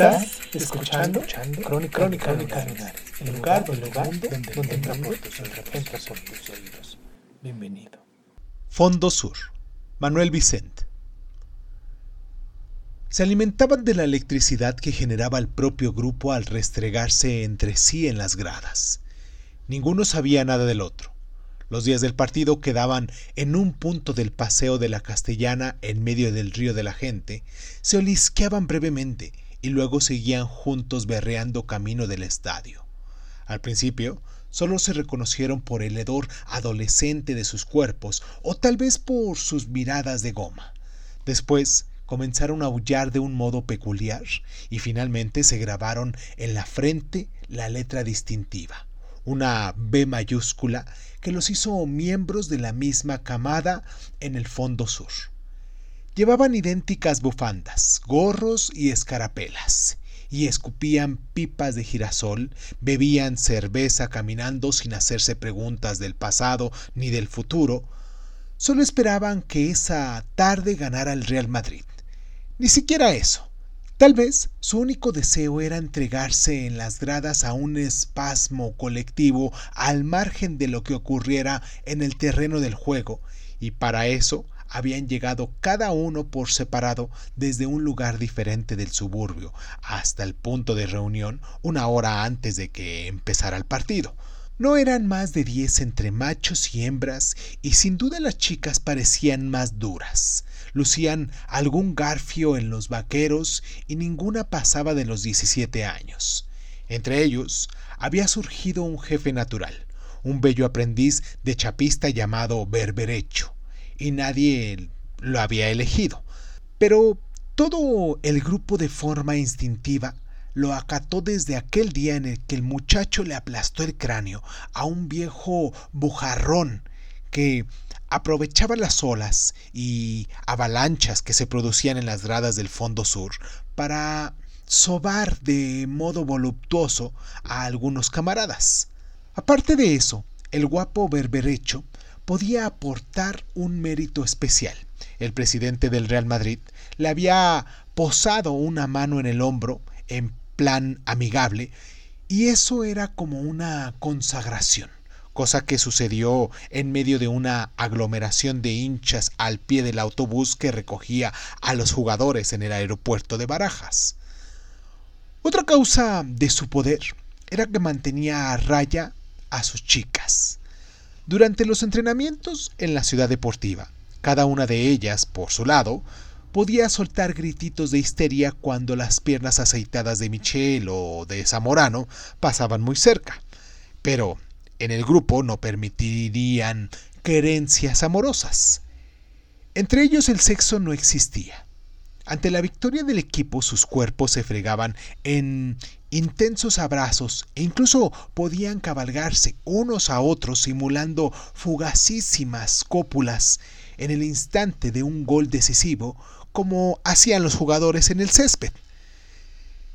Estás escuchando, Crónica, Crónica, Lunares, el lugar, el lugar donde, donde entra por tus oídos, entra por tus oídos. Bienvenido. Fondo Sur, Manuel Vicente. Se alimentaban de la electricidad que generaba el propio grupo al restregarse entre sí en las gradas. Ninguno sabía nada del otro. Los días del partido quedaban en un punto del paseo de la Castellana en medio del río de la gente, se olisqueaban brevemente y luego seguían juntos berreando camino del estadio. Al principio, solo se reconocieron por el hedor adolescente de sus cuerpos o tal vez por sus miradas de goma. Después comenzaron a aullar de un modo peculiar y finalmente se grabaron en la frente la letra distintiva, una B mayúscula que los hizo miembros de la misma camada en el fondo sur. Llevaban idénticas bufandas, gorros y escarapelas, y escupían pipas de girasol, bebían cerveza caminando sin hacerse preguntas del pasado ni del futuro, solo esperaban que esa tarde ganara el Real Madrid. Ni siquiera eso. Tal vez su único deseo era entregarse en las gradas a un espasmo colectivo al margen de lo que ocurriera en el terreno del juego, y para eso habían llegado cada uno por separado desde un lugar diferente del suburbio hasta el punto de reunión una hora antes de que empezara el partido. No eran más de diez entre machos y hembras, y sin duda las chicas parecían más duras. Lucían algún garfio en los vaqueros y ninguna pasaba de los 17 años. Entre ellos había surgido un jefe natural, un bello aprendiz de chapista llamado Berberecho, y nadie lo había elegido. Pero todo el grupo de forma instintiva lo acató desde aquel día en el que el muchacho le aplastó el cráneo a un viejo bujarrón que aprovechaba las olas y avalanchas que se producían en las gradas del fondo sur para sobar de modo voluptuoso a algunos camaradas. Aparte de eso, el guapo berberecho podía aportar un mérito especial. El presidente del Real Madrid le había posado una mano en el hombro en plan amigable y eso era como una consagración, cosa que sucedió en medio de una aglomeración de hinchas al pie del autobús que recogía a los jugadores en el aeropuerto de Barajas. Otra causa de su poder era que mantenía a raya a sus chicas. Durante los entrenamientos en la ciudad deportiva, cada una de ellas, por su lado, podía soltar grititos de histeria cuando las piernas aceitadas de Michel o de Zamorano pasaban muy cerca. Pero en el grupo no permitirían querencias amorosas. Entre ellos el sexo no existía. Ante la victoria del equipo sus cuerpos se fregaban en intensos abrazos e incluso podían cabalgarse unos a otros simulando fugacísimas cópulas en el instante de un gol decisivo como hacían los jugadores en el césped.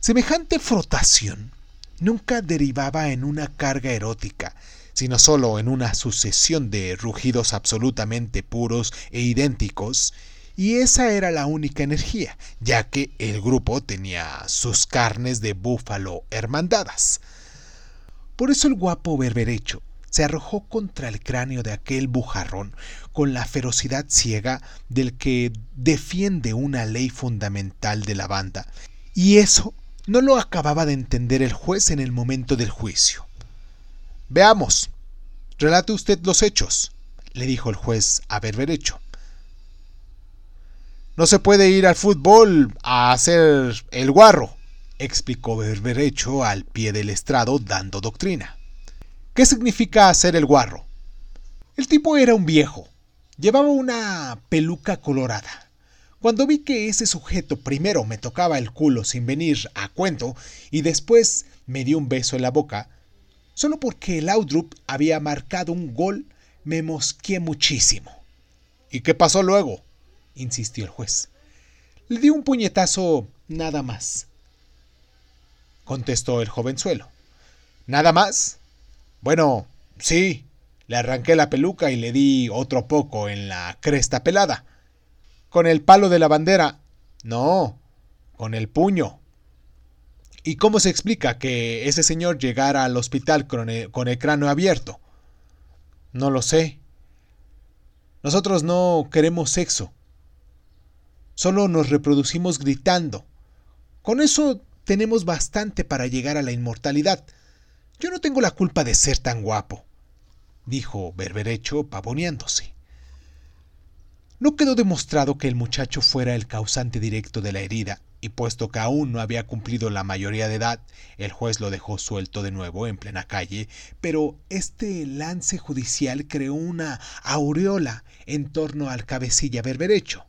Semejante frotación nunca derivaba en una carga erótica, sino solo en una sucesión de rugidos absolutamente puros e idénticos, y esa era la única energía, ya que el grupo tenía sus carnes de búfalo hermandadas. Por eso el guapo berberecho se arrojó contra el cráneo de aquel bujarrón con la ferocidad ciega del que defiende una ley fundamental de la banda, y eso no lo acababa de entender el juez en el momento del juicio. Veamos, relate usted los hechos, le dijo el juez a Berberecho. No se puede ir al fútbol a hacer el guarro, explicó Berberecho al pie del estrado dando doctrina. ¿Qué significa hacer el guarro? El tipo era un viejo, Llevaba una peluca colorada. Cuando vi que ese sujeto primero me tocaba el culo sin venir a cuento y después me dio un beso en la boca, solo porque el Laudrup había marcado un gol, me mosqué muchísimo. ¿Y qué pasó luego? Insistió el juez. Le di un puñetazo nada más, contestó el jovenzuelo. ¿Nada más? Bueno, sí, le arranqué la peluca y le di otro poco en la cresta pelada. ¿Con el palo de la bandera? No, con el puño. ¿Y cómo se explica que ese señor llegara al hospital con el, con el cráneo abierto? No lo sé. Nosotros no queremos sexo. Solo nos reproducimos gritando. Con eso tenemos bastante para llegar a la inmortalidad. Yo no tengo la culpa de ser tan guapo, dijo Berberecho pavoneándose. No quedó demostrado que el muchacho fuera el causante directo de la herida, y puesto que aún no había cumplido la mayoría de edad, el juez lo dejó suelto de nuevo en plena calle, pero este lance judicial creó una aureola en torno al cabecilla berberecho.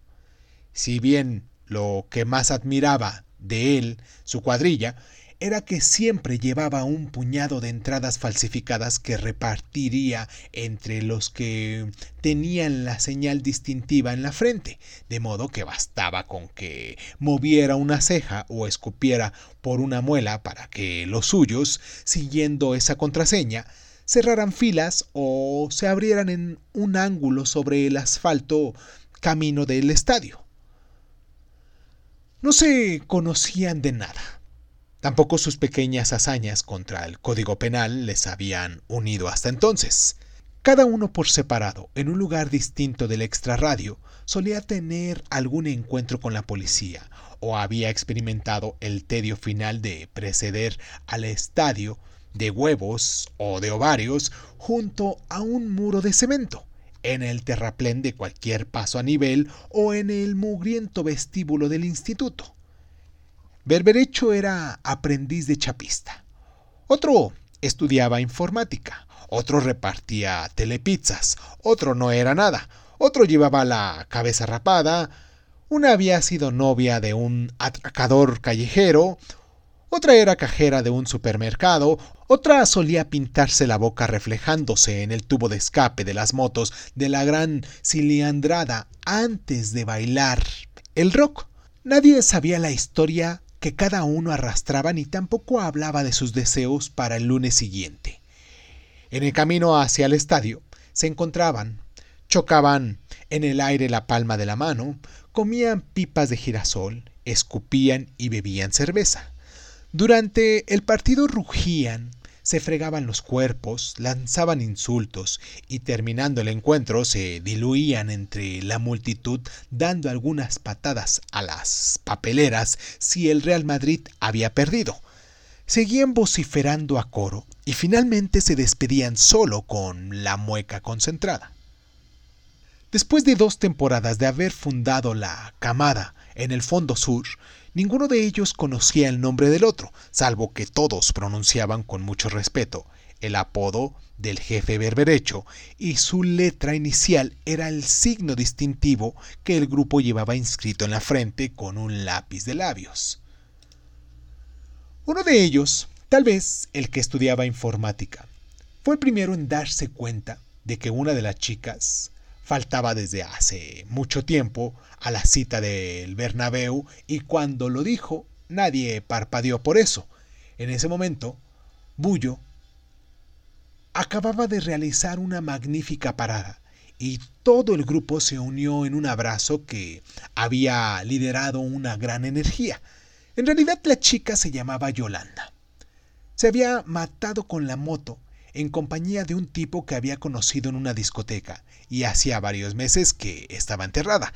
Si bien lo que más admiraba de él, su cuadrilla, era que siempre llevaba un puñado de entradas falsificadas que repartiría entre los que tenían la señal distintiva en la frente, de modo que bastaba con que moviera una ceja o escupiera por una muela para que los suyos, siguiendo esa contraseña, cerraran filas o se abrieran en un ángulo sobre el asfalto camino del estadio. No se conocían de nada. Tampoco sus pequeñas hazañas contra el Código Penal les habían unido hasta entonces. Cada uno por separado, en un lugar distinto del extrarradio, solía tener algún encuentro con la policía, o había experimentado el tedio final de preceder al estadio de huevos o de ovarios junto a un muro de cemento en el terraplén de cualquier paso a nivel o en el mugriento vestíbulo del instituto. Berberecho era aprendiz de chapista. Otro estudiaba informática, otro repartía telepizzas, otro no era nada, otro llevaba la cabeza rapada, una había sido novia de un atracador callejero, otra era cajera de un supermercado, otra solía pintarse la boca reflejándose en el tubo de escape de las motos de la gran ciliandrada antes de bailar el rock. Nadie sabía la historia que cada uno arrastraba ni tampoco hablaba de sus deseos para el lunes siguiente. En el camino hacia el estadio se encontraban, chocaban en el aire la palma de la mano, comían pipas de girasol, escupían y bebían cerveza. Durante el partido rugían, se fregaban los cuerpos, lanzaban insultos y terminando el encuentro se diluían entre la multitud dando algunas patadas a las papeleras si el Real Madrid había perdido. Seguían vociferando a coro y finalmente se despedían solo con la mueca concentrada. Después de dos temporadas de haber fundado la camada en el fondo sur, Ninguno de ellos conocía el nombre del otro, salvo que todos pronunciaban con mucho respeto el apodo del jefe berberecho, y su letra inicial era el signo distintivo que el grupo llevaba inscrito en la frente con un lápiz de labios. Uno de ellos, tal vez el que estudiaba informática, fue el primero en darse cuenta de que una de las chicas faltaba desde hace mucho tiempo a la cita del Bernabéu y cuando lo dijo nadie parpadeó por eso. En ese momento, Bullo acababa de realizar una magnífica parada y todo el grupo se unió en un abrazo que había liderado una gran energía. En realidad la chica se llamaba Yolanda. Se había matado con la moto en compañía de un tipo que había conocido en una discoteca y hacía varios meses que estaba enterrada.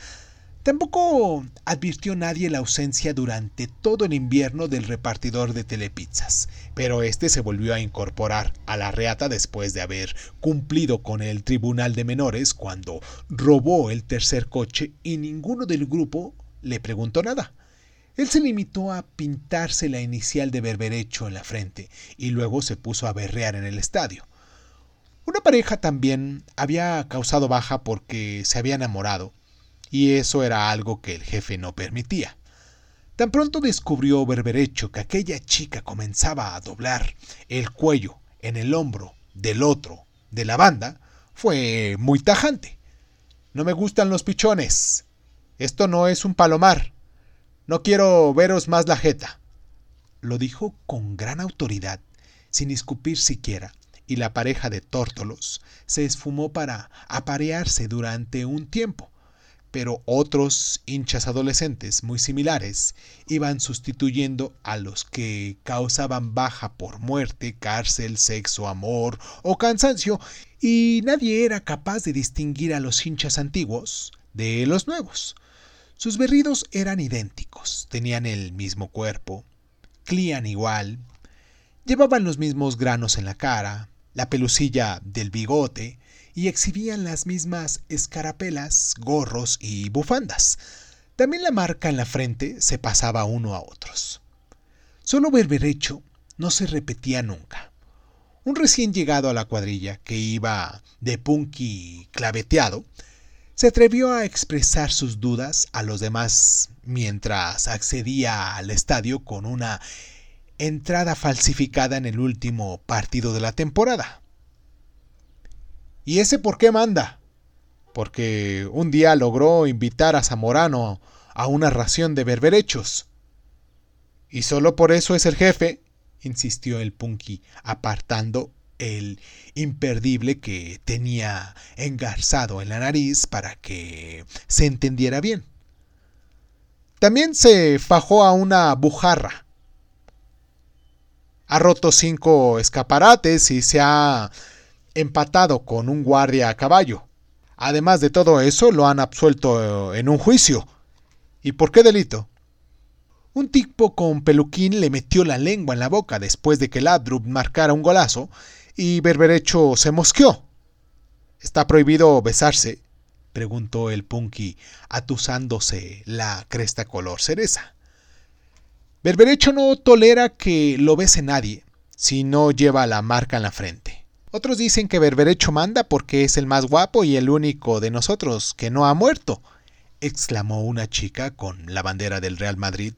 Tampoco advirtió nadie la ausencia durante todo el invierno del repartidor de telepizzas, pero este se volvió a incorporar a la reata después de haber cumplido con el tribunal de menores cuando robó el tercer coche y ninguno del grupo le preguntó nada. Él se limitó a pintarse la inicial de berberecho en la frente y luego se puso a berrear en el estadio. Una pareja también había causado baja porque se había enamorado, y eso era algo que el jefe no permitía. Tan pronto descubrió Berberecho que aquella chica comenzaba a doblar el cuello en el hombro del otro de la banda, fue muy tajante. No me gustan los pichones. Esto no es un palomar. No quiero veros más la jeta. Lo dijo con gran autoridad, sin escupir siquiera, y la pareja de tórtolos se esfumó para aparearse durante un tiempo, pero otros hinchas adolescentes muy similares iban sustituyendo a los que causaban baja por muerte, cárcel, sexo, amor o cansancio, y nadie era capaz de distinguir a los hinchas antiguos de los nuevos. Sus berridos eran idénticos, tenían el mismo cuerpo, clían igual, llevaban los mismos granos en la cara, la pelucilla del bigote, y exhibían las mismas escarapelas, gorros y bufandas. También la marca en la frente se pasaba uno a otros. Solo Berberecho no se repetía nunca. Un recién llegado a la cuadrilla, que iba de punky claveteado, se atrevió a expresar sus dudas a los demás mientras accedía al estadio con una entrada falsificada en el último partido de la temporada. ¿Y ese por qué manda? Porque un día logró invitar a Zamorano a una ración de berberechos. ¿Y solo por eso es el jefe? insistió el punky, apartando el imperdible que tenía engarzado en la nariz para que se entendiera bien. También se fajó a una bujarra. Ha roto cinco escaparates y se ha empatado con un guardia a caballo. Además de todo eso, lo han absuelto en un juicio. ¿Y por qué delito? Un tipo con peluquín le metió la lengua en la boca después de que Ladrup marcara un golazo y Berberecho se mosqueó. ¿Está prohibido besarse? preguntó el punky, atusándose la cresta color cereza. Berberecho no tolera que lo bese nadie si no lleva la marca en la frente. Otros dicen que Berberecho manda porque es el más guapo y el único de nosotros que no ha muerto, exclamó una chica con la bandera del Real Madrid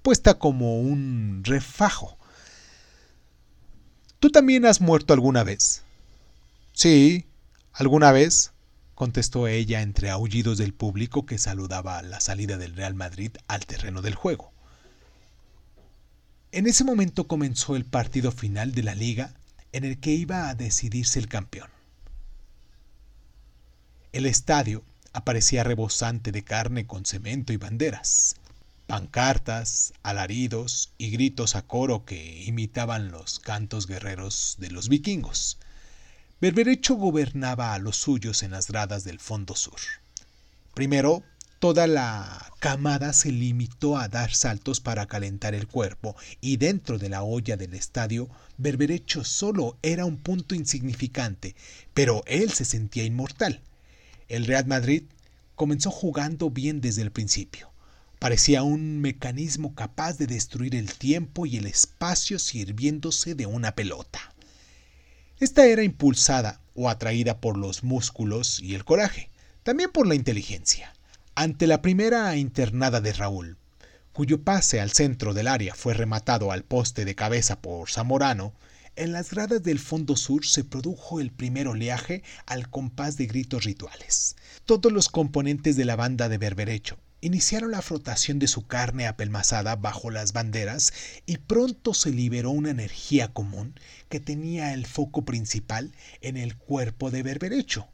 puesta como un refajo. ¿Tú también has muerto alguna vez? Sí, alguna vez, contestó ella entre aullidos del público que saludaba la salida del Real Madrid al terreno del juego. En ese momento comenzó el partido final de la liga en el que iba a decidirse el campeón. El estadio aparecía rebosante de carne con cemento y banderas, pancartas, alaridos y gritos a coro que imitaban los cantos guerreros de los vikingos. Berberecho gobernaba a los suyos en las gradas del fondo sur. Primero Toda la camada se limitó a dar saltos para calentar el cuerpo y dentro de la olla del estadio, Berberecho solo era un punto insignificante, pero él se sentía inmortal. El Real Madrid comenzó jugando bien desde el principio. Parecía un mecanismo capaz de destruir el tiempo y el espacio sirviéndose de una pelota. Esta era impulsada o atraída por los músculos y el coraje, también por la inteligencia. Ante la primera internada de Raúl, cuyo pase al centro del área fue rematado al poste de cabeza por Zamorano, en las gradas del fondo sur se produjo el primer oleaje al compás de gritos rituales. Todos los componentes de la banda de Berberecho iniciaron la frotación de su carne apelmazada bajo las banderas y pronto se liberó una energía común que tenía el foco principal en el cuerpo de Berberecho.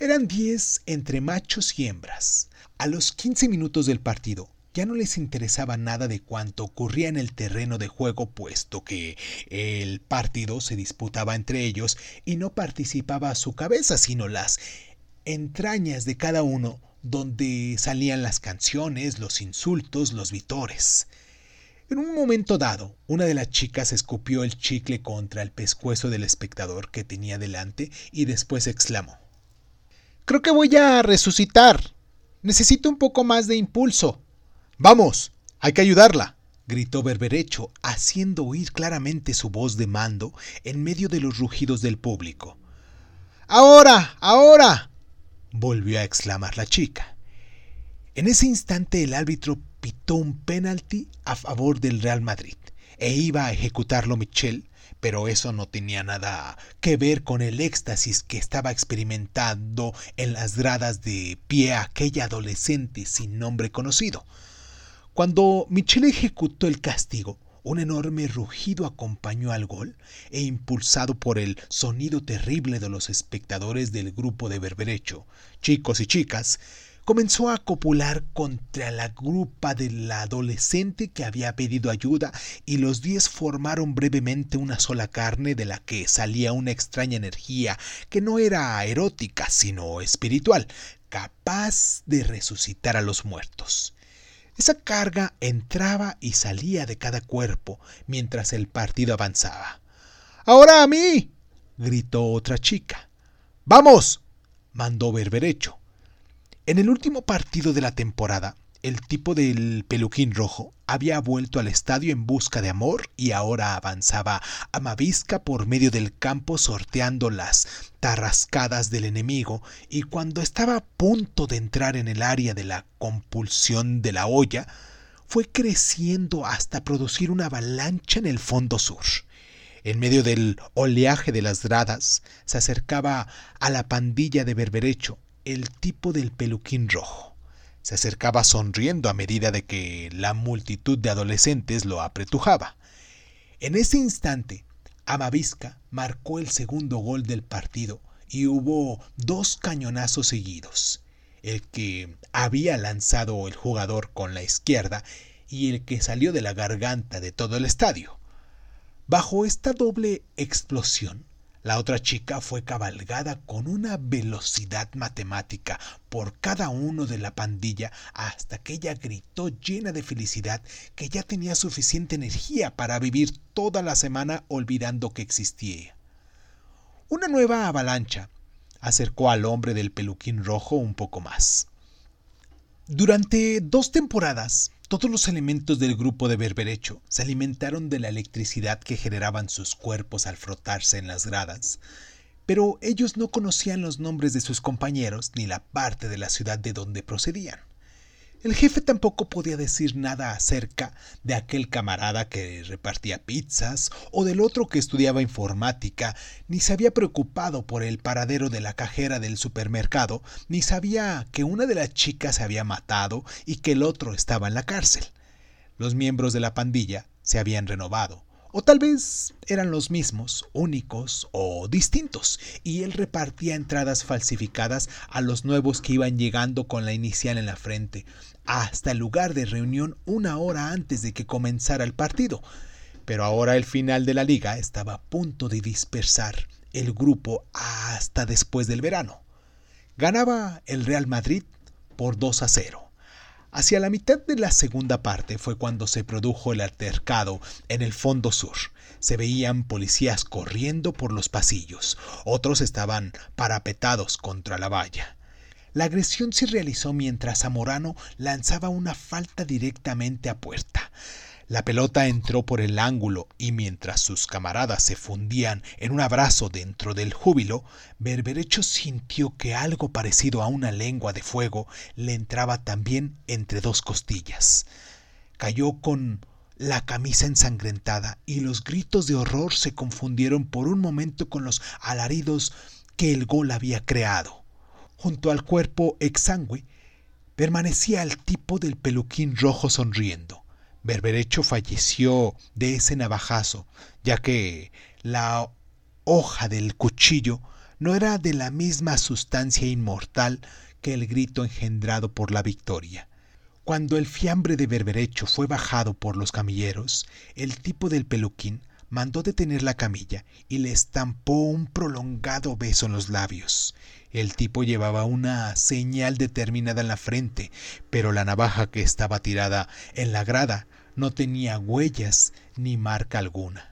Eran diez entre machos y hembras. A los quince minutos del partido, ya no les interesaba nada de cuanto ocurría en el terreno de juego, puesto que el partido se disputaba entre ellos y no participaba su cabeza, sino las entrañas de cada uno, donde salían las canciones, los insultos, los vitores. En un momento dado, una de las chicas escupió el chicle contra el pescuezo del espectador que tenía delante y después exclamó Creo que voy a resucitar. Necesito un poco más de impulso. Vamos, hay que ayudarla, gritó Berberecho, haciendo oír claramente su voz de mando en medio de los rugidos del público. Ahora, ahora. Volvió a exclamar la chica. En ese instante el árbitro pitó un penalti a favor del Real Madrid e iba a ejecutarlo Michel, pero eso no tenía nada que ver con el éxtasis que estaba experimentando en las gradas de pie aquella adolescente sin nombre conocido. Cuando Michel ejecutó el castigo, un enorme rugido acompañó al gol e impulsado por el sonido terrible de los espectadores del grupo de berberecho, chicos y chicas, comenzó a copular contra la grupa del adolescente que había pedido ayuda y los diez formaron brevemente una sola carne de la que salía una extraña energía que no era erótica sino espiritual, capaz de resucitar a los muertos. Esa carga entraba y salía de cada cuerpo mientras el partido avanzaba. Ahora a mí. gritó otra chica. Vamos. mandó Berberecho. En el último partido de la temporada, el tipo del peluquín rojo había vuelto al estadio en busca de amor y ahora avanzaba a Mavisca por medio del campo sorteando las tarrascadas del enemigo y cuando estaba a punto de entrar en el área de la compulsión de la olla, fue creciendo hasta producir una avalancha en el fondo sur. En medio del oleaje de las gradas se acercaba a la pandilla de berberecho el tipo del peluquín rojo. Se acercaba sonriendo a medida de que la multitud de adolescentes lo apretujaba. En ese instante, Amavisca marcó el segundo gol del partido y hubo dos cañonazos seguidos. El que había lanzado el jugador con la izquierda y el que salió de la garganta de todo el estadio. Bajo esta doble explosión, la otra chica fue cabalgada con una velocidad matemática por cada uno de la pandilla hasta que ella gritó llena de felicidad que ya tenía suficiente energía para vivir toda la semana olvidando que existía. Una nueva avalancha acercó al hombre del peluquín rojo un poco más. Durante dos temporadas, todos los elementos del grupo de berberecho se alimentaron de la electricidad que generaban sus cuerpos al frotarse en las gradas, pero ellos no conocían los nombres de sus compañeros ni la parte de la ciudad de donde procedían. El jefe tampoco podía decir nada acerca de aquel camarada que repartía pizzas o del otro que estudiaba informática, ni se había preocupado por el paradero de la cajera del supermercado, ni sabía que una de las chicas se había matado y que el otro estaba en la cárcel. Los miembros de la pandilla se habían renovado, o tal vez eran los mismos, únicos o distintos, y él repartía entradas falsificadas a los nuevos que iban llegando con la inicial en la frente, hasta el lugar de reunión una hora antes de que comenzara el partido. Pero ahora el final de la liga estaba a punto de dispersar el grupo hasta después del verano. Ganaba el Real Madrid por 2 a 0. Hacia la mitad de la segunda parte fue cuando se produjo el altercado en el fondo sur. Se veían policías corriendo por los pasillos, otros estaban parapetados contra la valla. La agresión se realizó mientras Zamorano lanzaba una falta directamente a puerta. La pelota entró por el ángulo y mientras sus camaradas se fundían en un abrazo dentro del júbilo, Berberecho sintió que algo parecido a una lengua de fuego le entraba también entre dos costillas. Cayó con la camisa ensangrentada y los gritos de horror se confundieron por un momento con los alaridos que el gol había creado. Junto al cuerpo exangüe permanecía el tipo del peluquín rojo sonriendo. Berberecho falleció de ese navajazo, ya que la hoja del cuchillo no era de la misma sustancia inmortal que el grito engendrado por la victoria. Cuando el fiambre de Berberecho fue bajado por los camilleros, el tipo del peluquín mandó detener la camilla y le estampó un prolongado beso en los labios. El tipo llevaba una señal determinada en la frente, pero la navaja que estaba tirada en la grada no tenía huellas ni marca alguna.